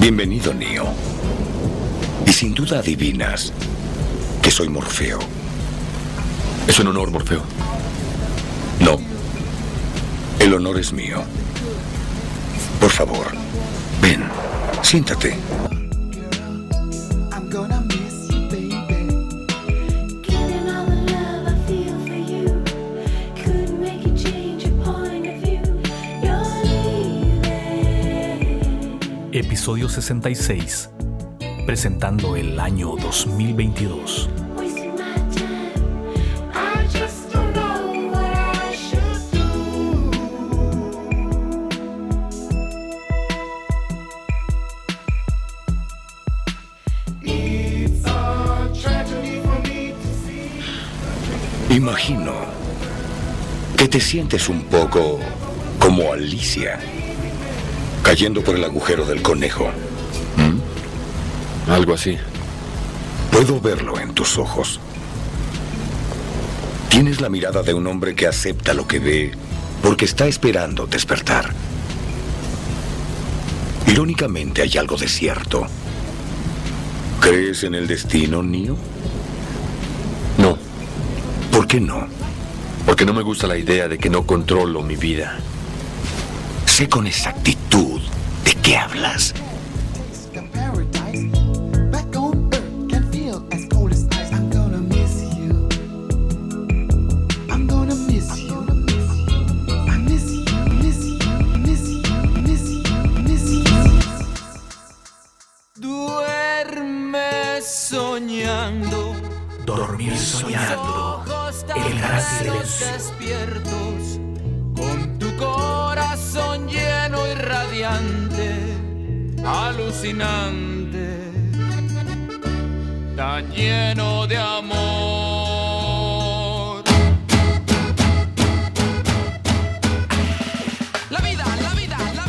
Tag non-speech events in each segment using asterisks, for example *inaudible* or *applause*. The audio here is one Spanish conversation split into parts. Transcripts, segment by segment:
Bienvenido, Neo. Y sin duda adivinas que soy Morfeo. Es un honor, Morfeo. No. El honor es mío. Por favor, ven, siéntate. Episodio 66. Presentando el año 2022. Wasting my time. I just don't know what I should do. It's a tragedy for me to see. Imagino que te sientes un poco como Alicia, cayendo por el agujero del conejo. Algo así. Puedo verlo en tus ojos. Tienes la mirada de un hombre que acepta lo que ve porque está esperando despertar. Irónicamente hay algo de cierto. ¿Crees en el destino, Neo? No, ¿Por qué no? porque no me gusta la idea de que no controlo mi vida. Sé con exactitud qué hablas. Soñando. Dormir soñando. El gran silencio. despiertos. Con Alucinante. Tan lleno de amor. La vida, la vida, la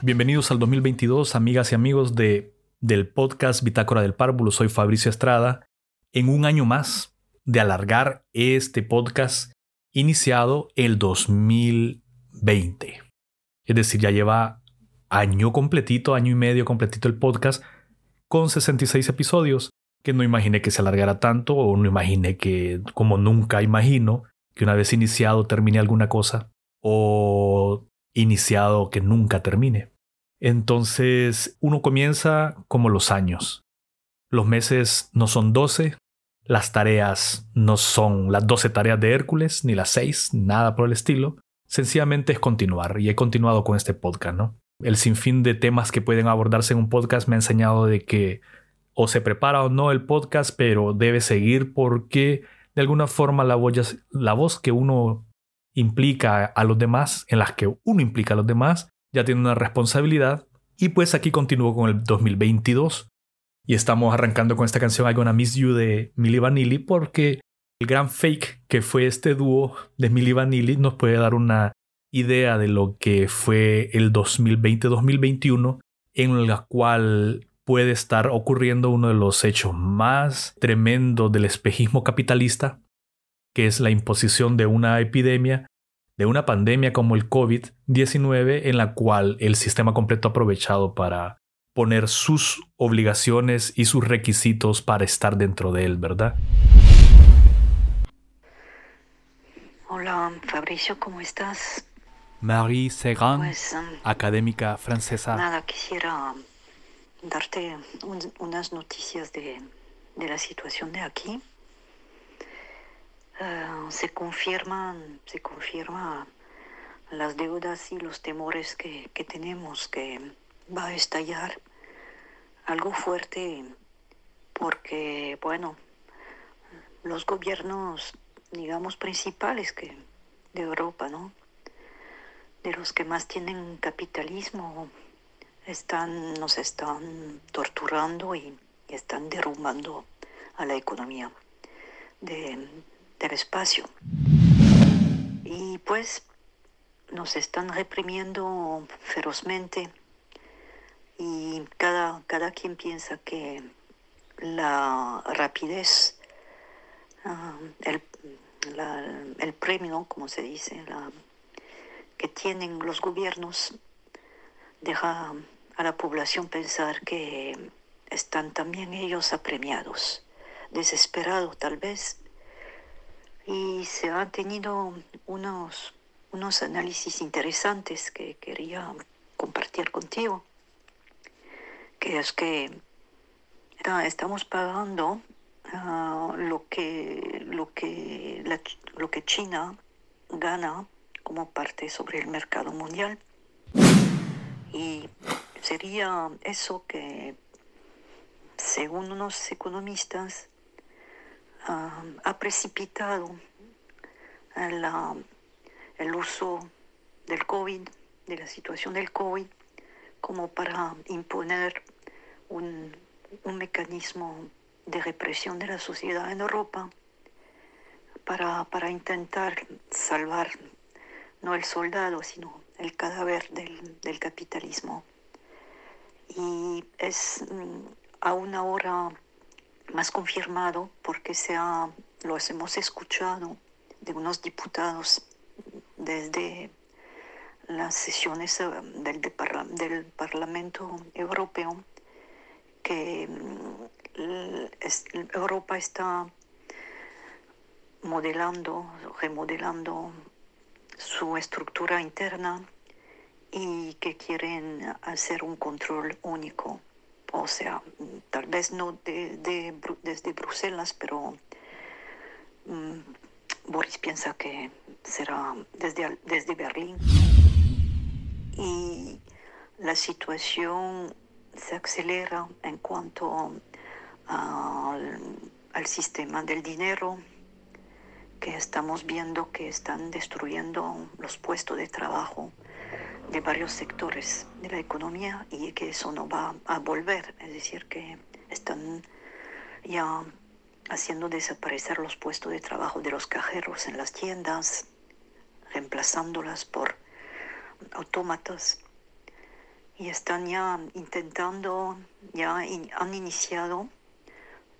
Bienvenidos al 2022, amigas y amigos de, del podcast Bitácora del Párvulo. Soy Fabricio Estrada. En un año más de alargar este podcast iniciado el 2020. Es decir, ya lleva año completito, año y medio completito el podcast con 66 episodios que no imaginé que se alargara tanto o no imaginé que, como nunca imagino, que una vez iniciado termine alguna cosa o iniciado que nunca termine. Entonces uno comienza como los años. Los meses no son 12, las tareas no son las 12 tareas de Hércules, ni las 6, nada por el estilo. Sencillamente es continuar y he continuado con este podcast, ¿no? El sinfín de temas que pueden abordarse en un podcast me ha enseñado de que o se prepara o no el podcast, pero debe seguir porque de alguna forma la voz, que uno implica a los demás, en las que uno implica a los demás, ya tiene una responsabilidad. Y pues aquí continúo con el 2022 y estamos arrancando con esta canción I Gonna Miss You de Milli Vanilli porque el gran fake que fue este dúo de Milli Vanilli nos puede dar una idea de lo que fue el 2020-2021 en la cual puede estar ocurriendo uno de los hechos más tremendos del espejismo capitalista, que es la imposición de una epidemia de una pandemia como el COVID-19 en la cual el sistema completo ha aprovechado para poner sus obligaciones y sus requisitos para estar dentro de él, ¿verdad? Hola, Fabricio, ¿cómo estás? Marie Serran, Pues um, académica francesa. nada, quisiera darte un- unas noticias de, de la situación de aquí. Ah, se confirman, se confirma las deudas y los temores que, que tenemos que va a estallar algo fuerte porque, bueno, los gobiernos, digamos, principales que de Europa, ¿no? De los que más tienen capitalismo, están, nos están torturando y, están derrumbando a la economía de- del espacio. Y pues nos están reprimiendo ferozmente y cada, cada quien piensa que la rapidez, ah, el, el premio, como se dice, que tienen los gobiernos, deja a la población pensar que están también ellos apremiados, desesperados tal vez. Y se han tenido unos, unos análisis interesantes que quería compartir contigo, que es que ah, estamos pagando ah, lo que lo que la lo que China gana como parte sobre el mercado mundial. Y sería eso que según unos economistas ah, ha precipitado la- el uso del COVID, de la situación del COVID, como para imponer un, un mecanismo de represión de la sociedad en Europa para, para intentar salvar no el soldado, sino el cadáver del, del capitalismo. Y es mm, aún ahora más confirmado porque se ha, los hemos escuchado de unos diputados desde las sesiones eh, del, del Parlamento Europeo que mm, Europa está modelando, remodelando su estructura interna y que quieren hacer un control único. O sea, tal vez no de, desde Bruselas, pero mm, Boris piensa que será desde, desde Berlín. Y la situación se acelera en cuanto al, al sistema del dinero, que estamos viendo que están destruyendo los puestos de trabajo de varios sectores de la economía y que eso no va a volver, es decir, que están ya haciendo desaparecer los puestos de trabajo de los cajeros en las tiendas, reemplazándolas por autómatas y están ya intentando, ya han iniciado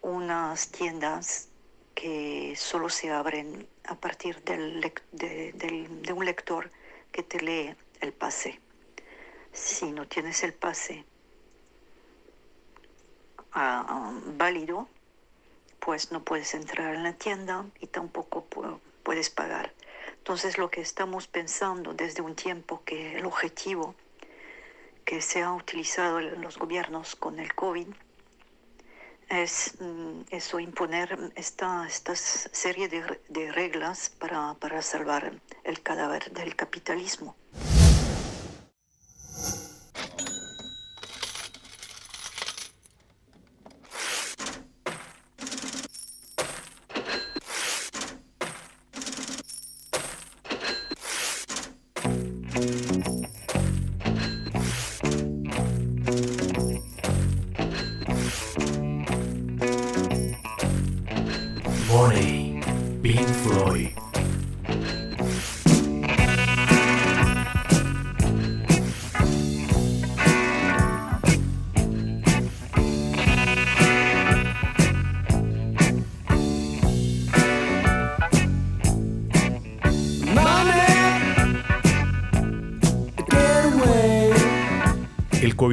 unas tiendas que solo se abren a partir del de, de un lector que te lee el pase. Si no tienes el pase ah, válido, pues no puedes entrar en la tienda y tampoco pu- puedes pagar. Entonces lo que estamos pensando desde un tiempo que el objetivo que se ha utilizado los gobiernos con el COVID es mm, eso, imponer esta, esta serie de, de reglas para, para salvar el cadáver del capitalismo.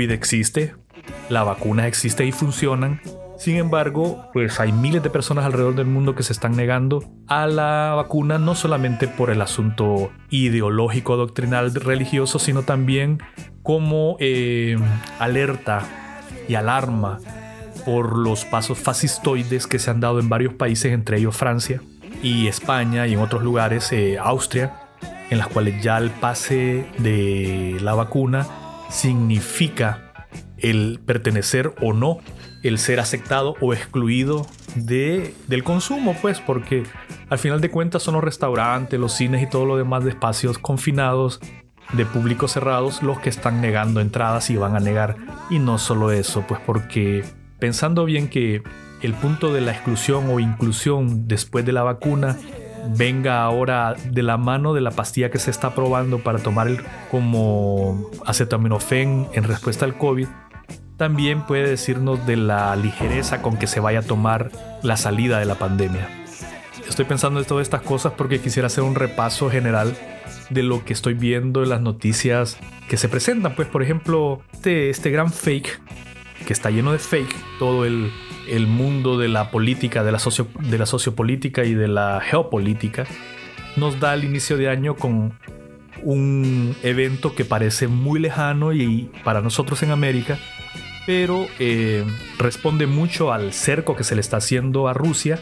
Existe, las vacunas existen y funcionan. Sin embargo, pues hay miles de personas alrededor del mundo que se están negando a la vacuna, no solamente por el asunto ideológico, doctrinal, religioso, sino también como eh, alerta y alarma por los pasos fascistoides que se han dado en varios países, entre ellos Francia y España y en otros lugares, eh, Austria, en las cuales ya el pase de la vacuna significa el pertenecer o no, el ser aceptado o excluido de, del consumo, pues, porque al final de cuentas son los restaurantes, los cines y todo lo demás de espacios confinados, de públicos cerrados, los que están negando entradas y van a negar. Y no solo eso, pues porque pensando bien que el punto de la exclusión o inclusión después de la vacuna venga ahora de la mano de la pastilla que se está probando para tomar como acetaminofén en respuesta al COVID, también puede decirnos de la ligereza con que se vaya a tomar la salida de la pandemia. Estoy pensando en todas estas cosas porque quisiera hacer un repaso general de lo que estoy viendo en las noticias que se presentan. Pues, por ejemplo, este, este gran fake, que está lleno de fake, todo el, mundo de la política, de la, socio, de la sociopolítica y de la geopolítica, nos da el inicio de año con un evento que parece muy lejano y para nosotros en América, pero eh, responde mucho al cerco que se le está haciendo a Rusia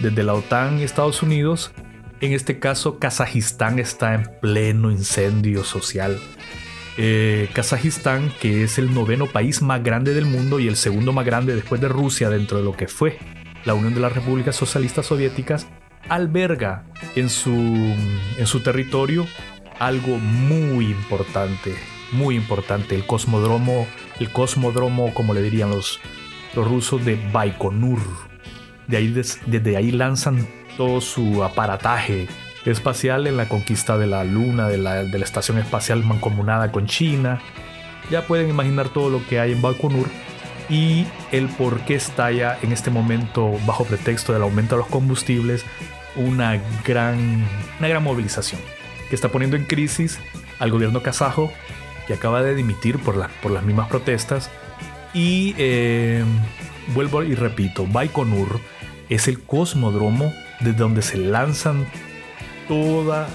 desde la OTAN y Estados Unidos. En este caso, Kazajistán está en pleno incendio social. Eh, Kazajistán, que es el noveno país más grande del mundo y el segundo más grande después de Rusia dentro de lo que fue la Unión de las Repúblicas Socialistas Soviéticas, alberga en su, en su territorio algo muy importante, muy importante, el cosmodromo, el cosmodromo, como le dirían los, los rusos, de Baikonur. De ahí, des- desde ahí lanzan todo su aparataje espacial en la conquista de la Luna, de la, de la estación espacial mancomunada con China. Ya pueden imaginar todo lo que hay en Baikonur y el por qué estalla en este momento, bajo pretexto del aumento de los combustibles, una gran, una gran movilización que está poniendo en crisis al gobierno kazajo, que acaba de dimitir por, la- por las mismas protestas. Y eh, vuelvo y repito, Baikonur es el cosmodromo desde donde se lanzan toda,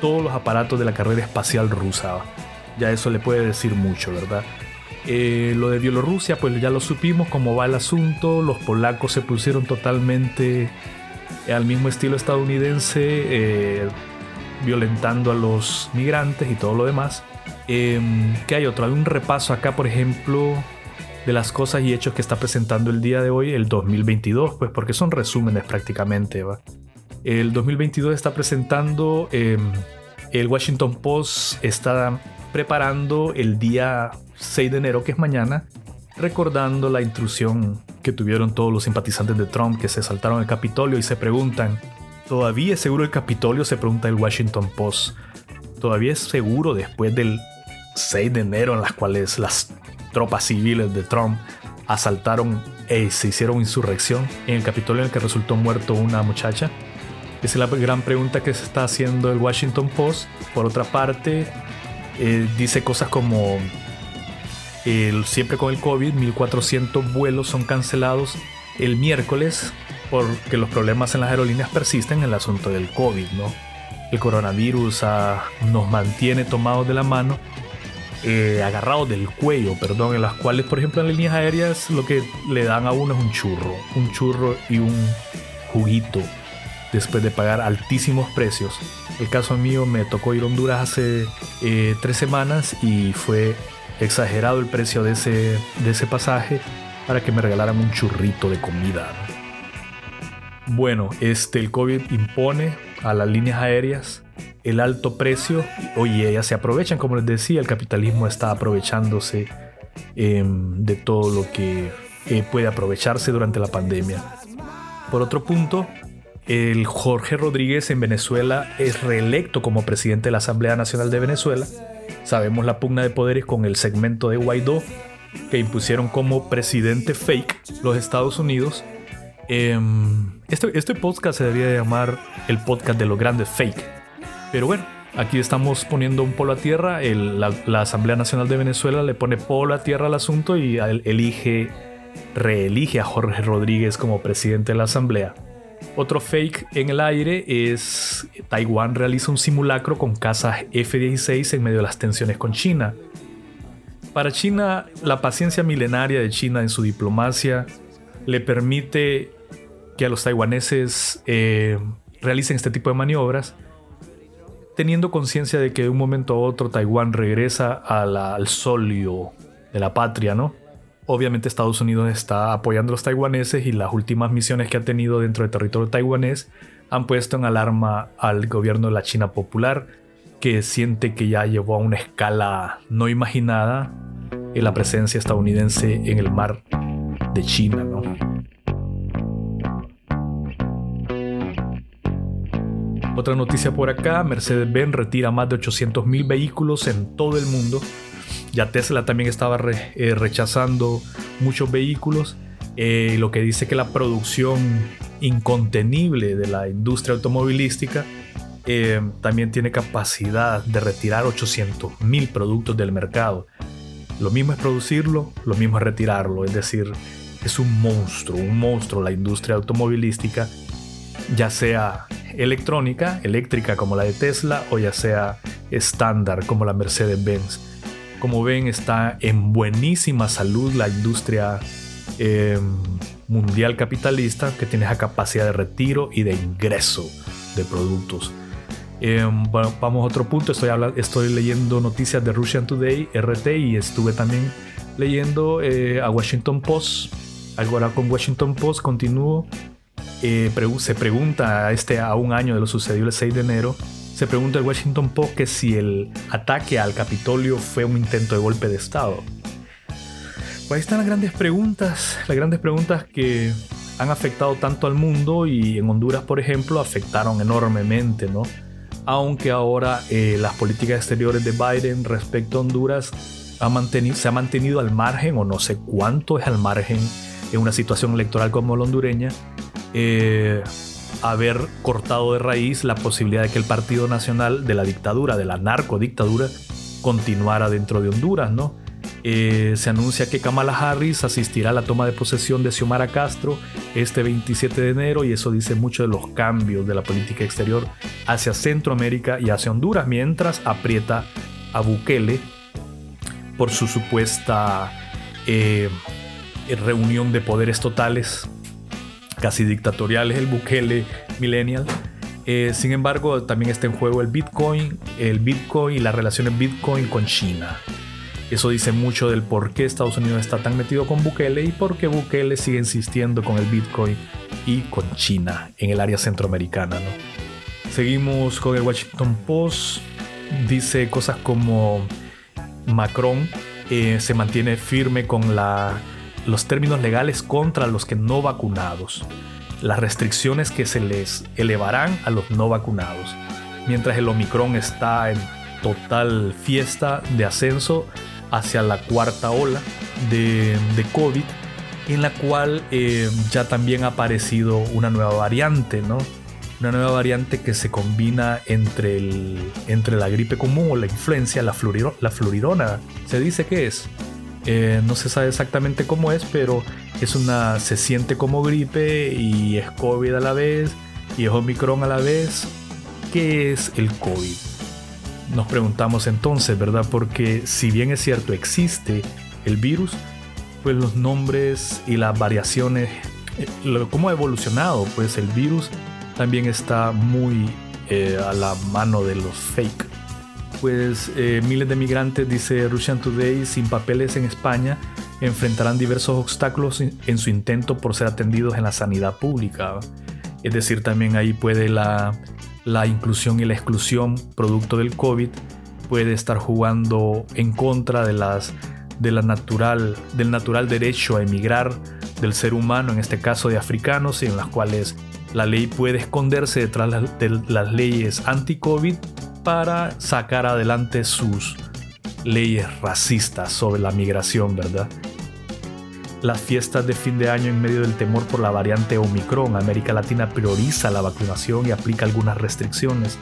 todos los aparatos de la carrera espacial rusa. Ya eso le puede decir mucho, ¿verdad? Eh, lo de Bielorrusia, pues ya lo supimos cómo va el asunto. Los polacos se pusieron totalmente al mismo estilo estadounidense, eh, violentando a los migrantes y todo lo demás. Em, ¿Qué hay otro? Hay un repaso acá, por ejemplo, de las cosas y hechos que está presentando el día de hoy, el 2022, pues porque son resúmenes prácticamente. ¿va? El 2022 está presentando, em, el Washington Post está preparando el día 6 de enero, que es mañana, recordando la intrusión que tuvieron todos los simpatizantes de Trump que se saltaron el Capitolio y se preguntan, ¿todavía es seguro el Capitolio? Se pregunta el Washington Post. ¿Todavía es seguro después del 6 de enero en las cuales las tropas civiles de Trump asaltaron e se hicieron insurrección en el Capitolio en el que resultó muerto una muchacha? Esa es la gran pregunta que se está haciendo el Washington Post. Por otra parte, eh, dice cosas como el- siempre con el COVID, 1400 vuelos son cancelados el miércoles porque los problemas en las aerolíneas persisten en el asunto del COVID, ¿no? El coronavirus nos mantiene tomados de la mano, eh, agarrados del cuello, perdón, en las cuales, por ejemplo, en líneas aéreas lo que le dan a uno es un churro, un churro y un juguito después de pagar altísimos precios. El caso mío me tocó ir a Honduras hace eh, tres semanas y fue exagerado el precio de ese, de ese pasaje para que me regalaran un churrito de comida. ¿no? Bueno, este, el COVID impone a las líneas aéreas el alto precio. Oye, ellas se aprovechan, como les decía, el capitalismo está aprovechándose eh, de todo lo que eh, puede aprovecharse durante la pandemia. Por otro punto, el Jorge Rodríguez en Venezuela es reelecto como presidente de la Asamblea Nacional de Venezuela. Sabemos la pugna de poderes con el segmento de Guaidó que impusieron como presidente fake los Estados Unidos. Em, este, este podcast se debería llamar el podcast de los grandes fake. Pero bueno, Aquí estamos poniendo un polo a tierra. la, Asamblea Nacional de Venezuela le pone polo a tierra al asunto y elige, reelige a Jorge Rodríguez como presidente de la Asamblea. Otro fake en el aire es Taiwán realiza un simulacro con casas F-16 en medio de las tensiones con China. Para China, la paciencia milenaria de China en su diplomacia le permite que a los taiwaneses eh, realicen este tipo de maniobras, teniendo conciencia de que de un momento a otro Taiwán regresa al solio de la patria, ¿no? Obviamente Estados Unidos está apoyando a los taiwaneses y las últimas misiones que ha tenido dentro del territorio taiwanés han puesto en alarma al gobierno de la China Popular, que siente que ya llevó a una escala no imaginada la presencia estadounidense en el mar de China, ¿no? Otra noticia por acá, Mercedes-Benz retira más de 800.000 vehículos en todo el mundo. Ya Tesla también estaba eh, rechazando muchos vehículos, eh, lo que dice que la producción incontenible de la industria automovilística eh, también tiene capacidad de retirar 800.000 productos del mercado. Lo mismo es producirlo, lo mismo es retirarlo, es decir, es un monstruo, un monstruo la industria automovilística, ya sea electrónica, eléctrica como la de Tesla, o ya sea estándar como la Mercedes-Benz. Como ven, está en buenísima salud la industria eh, mundial capitalista que tiene esa capacidad de retiro y de ingreso de productos. Bueno, vamos a otro punto. Estoy, estoy leyendo noticias de Russian Today, RT, y estuve también leyendo eh, a Washington Post. Ahora con Washington Post continúo. Eh, se pregunta a, este, a un año de lo sucedido el 6 de enero. Se pregunta el Washington Post que si el ataque al Capitolio fue un intento de golpe de Estado. Pues ahí están las grandes preguntas, las grandes preguntas que han afectado tanto al mundo y en Honduras, por ejemplo, afectaron enormemente, ¿no? Aunque ahora eh, las políticas exteriores de Biden respecto a Honduras ha se ha mantenido al margen, o no sé cuánto es al margen en una situación electoral como la hondureña, eh, haber cortado de raíz la posibilidad de que el Partido Nacional de la dictadura, de la narcodictadura, continuara dentro de Honduras, ¿no? Eh, se anuncia que Kamala Harris asistirá a la toma de posesión de Xiomara Castro este 27 de enero y eso dice mucho de los cambios de la política exterior hacia Centroamérica y hacia Honduras, mientras aprieta a Bukele por su supuesta eh, reunión de poderes totales, casi dictatoriales, el Bukele Millennial. Eh, sin embargo, también está en juego el Bitcoin, el Bitcoin y las relaciones Bitcoin con China. Eso dice mucho del por qué Estados Unidos está tan metido con Bukele y por qué Bukele sigue insistiendo con el Bitcoin y con China en el área centroamericana. ¿no? Seguimos con el Washington Post. Dice cosas como Macron eh, se mantiene firme con la, los términos legales contra los que no vacunados, las restricciones que se les elevarán a los no vacunados, mientras el Omicron está en total fiesta de ascenso hacia la cuarta ola de, COVID, en la cual eh, ya también ha aparecido una nueva variante, ¿no? Una nueva variante que se combina entre, el, entre la gripe común o la influencia, la, fluriro- la. Se dice que es. Eh, no se sabe exactamente cómo es, pero es una. se siente como gripe y es COVID a la vez y es Omicron a la vez. ¿Qué es el COVID? Nos preguntamos entonces, ¿verdad? Porque si bien es cierto existe el virus, pues los nombres y las variaciones, eh, cómo ha evolucionado, pues el virus también está muy eh, a la mano de los fake. Pues eh, miles de migrantes, dice Russian Today, sin papeles en España, enfrentarán diversos obstáculos en, su intento por ser atendidos en la sanidad pública. Es decir, también ahí puede la, la inclusión y la exclusión producto del COVID puede estar jugando en contra de las de la natural del natural derecho a emigrar del ser humano, en este caso de africanos, y en las cuales la ley puede esconderse detrás de las leyes anti-COVID para sacar adelante sus leyes racistas sobre la migración, ¿verdad? Las fiestas de fin de año en medio del temor por la variante Omicron, América Latina prioriza la vacunación y aplica algunas restricciones.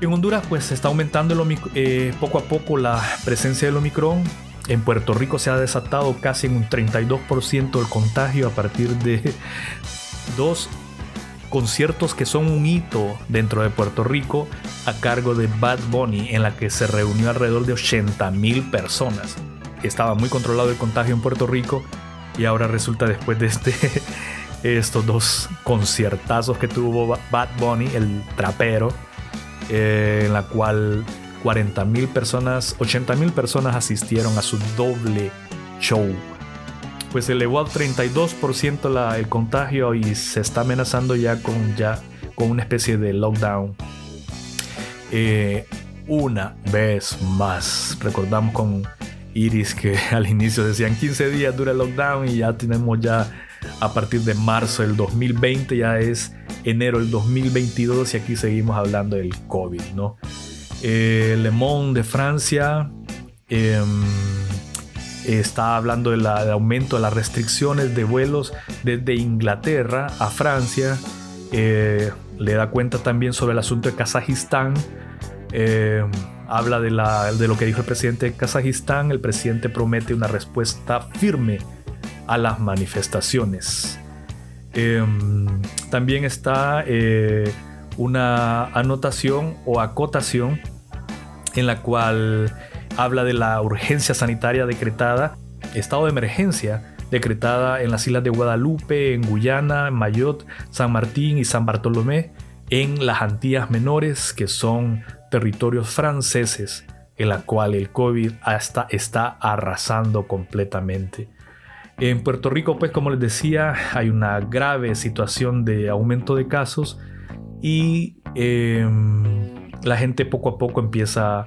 En Honduras pues está aumentando el eh, poco a poco la presencia del Omicron. En Puerto Rico se ha desatado casi en un 32% el contagio a partir de dos conciertos que son un hito dentro de Puerto Rico a cargo de Bad Bunny en la que se reunió alrededor de 80 mil personas. Estaba muy controlado el contagio en Puerto Rico y ahora resulta después de este, *laughs* estos dos conciertazos que tuvo Ba- Bad Bunny, el trapero, eh, en la cual 40 mil personas, 80 mil personas asistieron a su doble show pues elevó al 32% la- el contagio y se está amenazando ya con, ya con una especie de lockdown. Eh, una vez más, recordamos con Iris que *laughs* al inicio decían 15 días dura el lockdown y ya tenemos ya a partir de marzo del 2020, ya es enero del 2022 y aquí seguimos hablando del COVID, ¿no? Eh, Le Monde de Francia. em, está hablando del aumento de las restricciones de vuelos desde Inglaterra a Francia. Eh, le da cuenta también sobre el asunto de Kazajistán. Eh, habla de, la- de lo que dijo el presidente de Kazajistán. El presidente promete una respuesta firme a las manifestaciones. Eh, también está eh, una anotación o acotación en la cual habla de la urgencia sanitaria decretada, estado de emergencia decretada en las islas de Guadalupe, en Guyana, en Mayotte, San Martín y San Bartolomé, en las Antillas Menores, que son territorios franceses, en la cual el COVID hasta está arrasando completamente. En Puerto Rico, pues como les decía, hay una grave situación de aumento de casos y em, la gente poco a poco empieza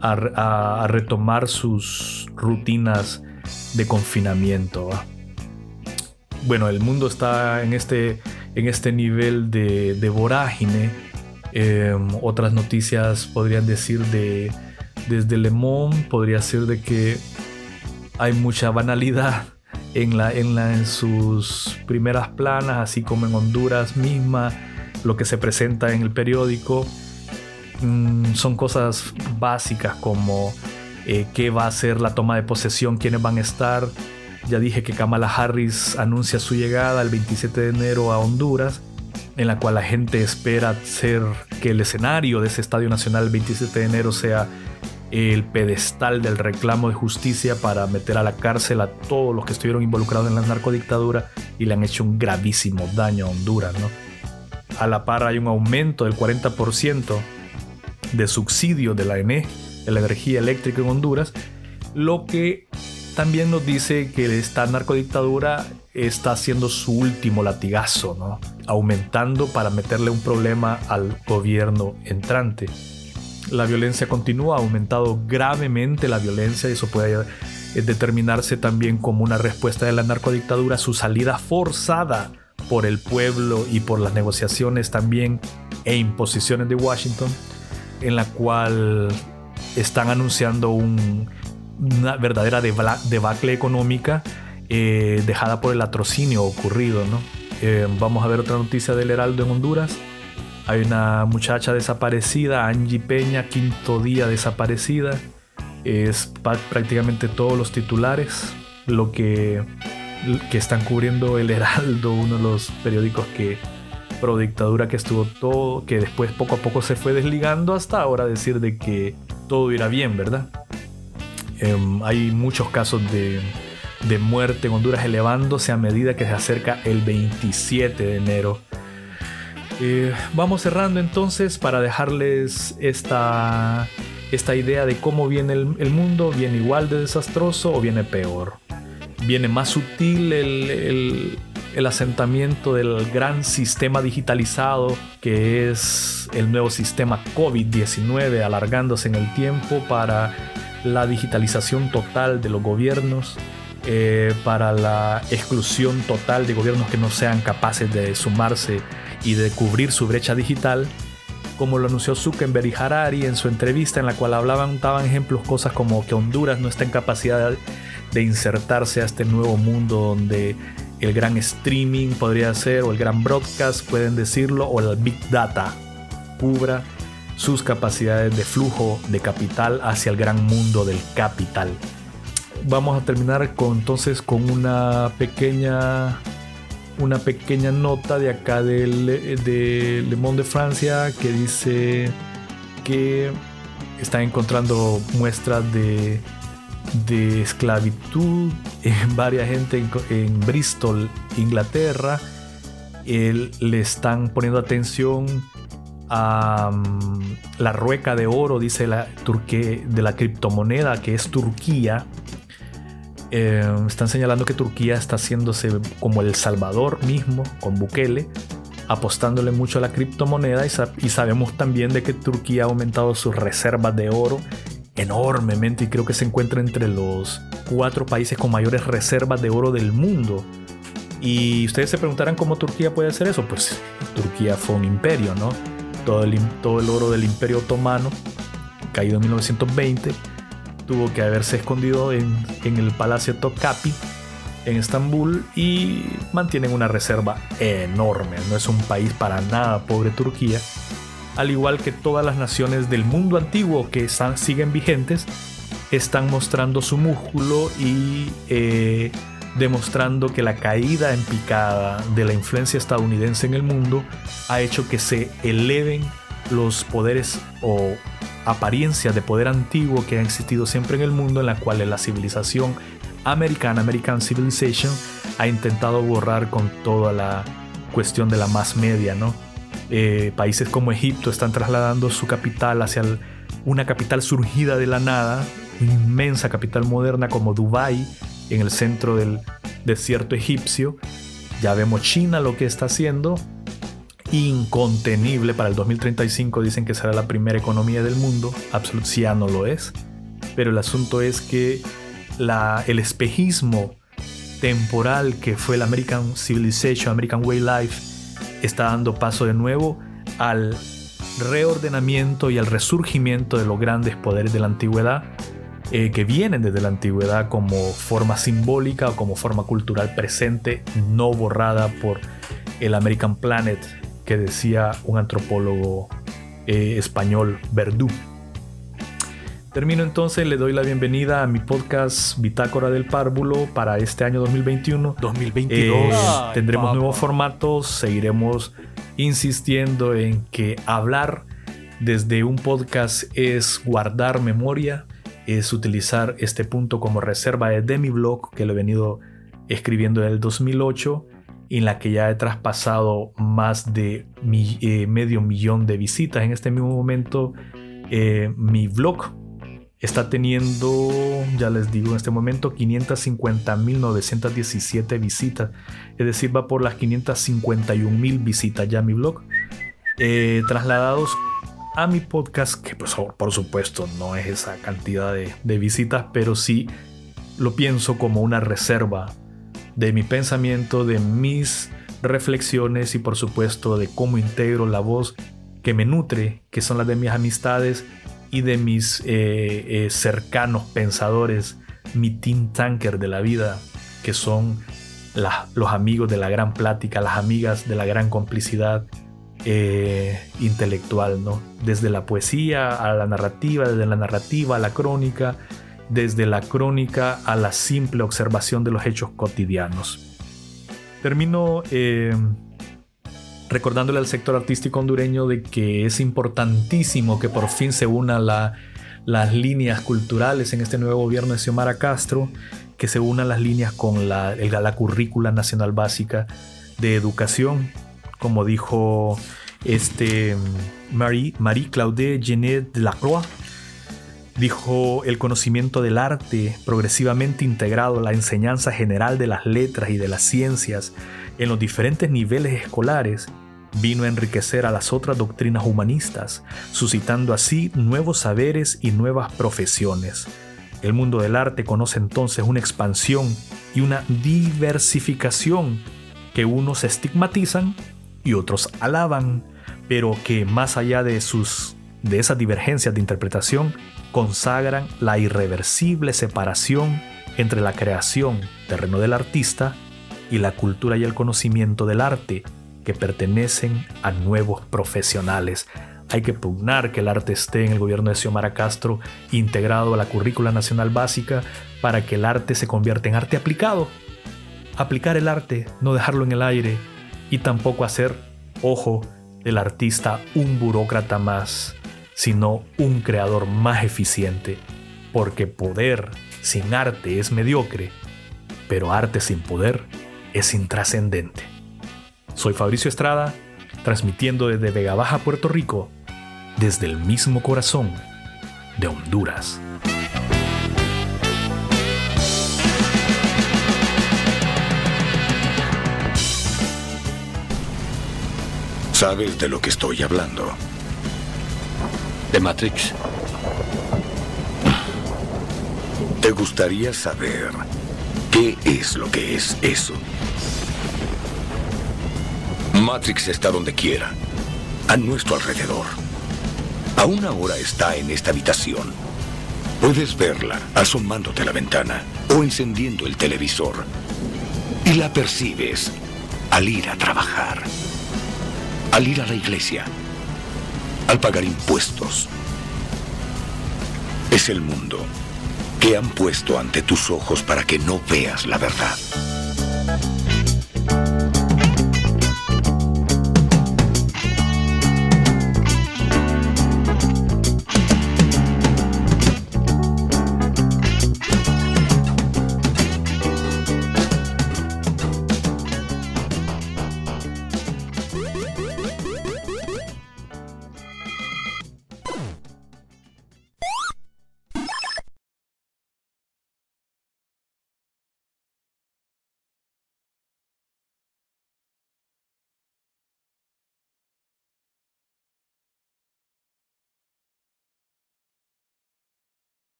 a, retomar sus rutinas de confinamiento. Bueno, el mundo está en este, en este nivel de, de vorágine. Em, otras noticias podrían decir de desde Le Monde, podría ser de que hay mucha banalidad en, la, en, la, en sus primeras planas, así como en Honduras misma, lo que se presenta en el periódico. Mm, son cosas básicas como eh, qué va a ser la toma de posesión, quiénes van a estar. Ya dije que Kamala Harris anuncia su llegada el 27 de enero a Honduras, en la cual la gente espera ser que el escenario de ese Estadio Nacional el 27 de enero sea el pedestal del reclamo de justicia para meter a la cárcel a todos los que estuvieron involucrados en la narcodictadura y le han hecho un gravísimo daño a Honduras. ¿no? A la par hay un aumento del 40% de subsidio de la ENE, de la energía eléctrica en Honduras, lo que también nos dice que esta narcodictadura está haciendo su último latigazo, ¿no? aumentando para meterle un problema al gobierno entrante. La violencia continúa, ha aumentado gravemente la violencia y eso puede eh, determinarse también como una respuesta de la narcodictadura a su salida forzada por el pueblo y por las negociaciones también e imposiciones de Washington, en la cual están anunciando un- una verdadera debacle económica eh, dejada por el atrocinio ocurrido. ¿no? Eh, vamos a ver otra noticia del Heraldo en Honduras. Hay una muchacha desaparecida, Angie Peña, quinto día desaparecida. Es prácticamente todos los titulares, lo que, que están cubriendo el Heraldo, uno de los periódicos que pro dictadura que estuvo todo, que después poco a poco se fue desligando hasta ahora decir de que todo irá bien, ¿verdad? Em, hay muchos casos de, de muerte en Honduras elevándose a medida que se acerca el 27 de enero. Eh, vamos cerrando entonces para dejarles esta, esta idea de cómo viene el mundo. ¿Viene igual de desastroso o viene peor? ¿Viene más sutil el, el- asentamiento del gran sistema digitalizado que es el nuevo sistema COVID-19 alargándose en el tiempo para la digitalización total de los gobiernos? eh, para la exclusión total de gobiernos que no sean capaces de sumarse y de cubrir su brecha digital, como lo anunció Zuckerberg y Harari en su entrevista en la cual hablaban, daban ejemplos, cosas como que Honduras no está en capacidad de insertarse a este nuevo mundo donde el gran streaming podría ser, o el gran broadcast, pueden decirlo, o el big data cubra sus capacidades de flujo de capital hacia el gran mundo del capital. Vamos a terminar entonces con una pequeña una pequeña nota de acá del, de Le Monde de Francia que dice que están encontrando muestras de, de esclavitud en *laughs* varias gente en, Bristol, Inglaterra. El- le están poniendo atención a mm, la rueca de oro, dice la Turquía, de la criptomoneda que es Turquía. Eh, están señalando que Turquía está haciéndose como el Salvador mismo con Bukele, apostándole mucho a la criptomoneda y, sa- y sabemos también de que Turquía ha aumentado sus reservas de oro enormemente y creo que se encuentra entre los cuatro países con mayores reservas de oro del mundo. Y ustedes se preguntarán cómo Turquía puede hacer eso. Pues Turquía fue un imperio, ¿no? Todo el, oro del imperio otomano, caído en 1920, tuvo que haberse escondido en, en el Palacio Topkapi en Estambul y mantienen una reserva enorme. No es un país para nada pobre Turquía. Al igual que todas las naciones del mundo antiguo que siguen vigentes, están mostrando su músculo y eh, demostrando que la caída en picada de la influencia estadounidense en el mundo ha hecho que se eleven los poderes o apariencias de poder antiguo que han existido siempre en el mundo, en la cual la civilización americana, American Civilization, ha intentado borrar con toda la cuestión de la más media, ¿no? Eh, países como Egipto están trasladando su capital hacia el- una capital surgida de la nada, una inmensa capital moderna como Dubái, en el centro del desierto egipcio. Ya vemos China lo que está haciendo. Incontenible para el 2035 dicen que será la primera economía del mundo. Absolutamente sí, ya no lo es. Pero el asunto es que la, el espejismo temporal que fue el American Civilization, American Way Life, está dando paso de nuevo al reordenamiento y al resurgimiento de los grandes poderes de la antigüedad eh, que vienen desde la antigüedad como forma simbólica o como forma cultural presente, no borrada por el American Planet que decía un antropólogo eh, español, Verdú. Termino entonces, le doy la bienvenida a mi podcast Bitácora del Párvulo para este año 2021. 2022. Eh, Ay, tendremos nuevos formatos, seguiremos insistiendo en que hablar desde un podcast es guardar memoria, es utilizar este punto como reserva de mi blog que lo he venido escribiendo en el 2008 en la que ya he traspasado más de mi- eh, medio millón de visitas en este mismo momento. eh, mi blog está teniendo, ya les digo en este momento, 550.917 visitas. Es decir, va por las 551.000 visitas ya mi blog. eh, trasladados a mi podcast, que pues, por supuesto no es esa cantidad de, de visitas, pero sí lo pienso como una reserva de mi pensamiento, de mis reflexiones y por supuesto de cómo integro la voz que me nutre, que son las de mis amistades y de mis eh, eh, cercanos pensadores, mi team tanker de la vida, que son los amigos de la gran plática, las amigas de la gran complicidad eh, intelectual, ¿no? Desde la poesía a la narrativa, desde la narrativa a la crónica, desde la crónica a la simple observación de los hechos cotidianos. Termino recordándole al sector artístico hondureño de que es importantísimo que por fin se unan la- las líneas culturales en este nuevo gobierno de Xiomara Castro, que se unan las líneas con la, la currícula nacional básica de educación, como dijo este Marie, Marie Claude Genet de Lacroix, dijo el conocimiento del arte progresivamente integrado a la enseñanza general de las letras y de las ciencias en los diferentes niveles escolares vino a enriquecer a las otras doctrinas humanistas, suscitando así nuevos saberes y nuevas profesiones. El mundo del arte conoce entonces una expansión y una diversificación que unos estigmatizan y otros alaban, pero que más allá de sus de esas divergencias de interpretación consagran la irreversible separación entre la creación, terreno del artista, y la cultura y el conocimiento del arte, que pertenecen a nuevos profesionales. hay que pugnar que el arte esté en el gobierno de Xiomara Castro integrado a la currícula nacional básica para que el arte se convierta en arte aplicado. Aplicar el arte, no dejarlo en el aire y tampoco hacer, ojo, del artista un burócrata más, sino un creador más eficiente, porque poder sin arte es mediocre, pero arte sin poder es intrascendente. Soy Fabricio Estrada, transmitiendo desde Vega Baja, Puerto Rico, desde el mismo corazón de Honduras. ¿Sabes de lo que estoy hablando? De Matrix. ¿Te gustaría saber qué es lo que es eso? Matrix está donde quiera, a nuestro alrededor. Aún ahora está en esta habitación. Puedes verla asomándote a la ventana o encendiendo el televisor. Y la percibes al ir a trabajar, al ir a la iglesia, al pagar impuestos. Es el mundo que han puesto ante tus ojos para que no veas la verdad.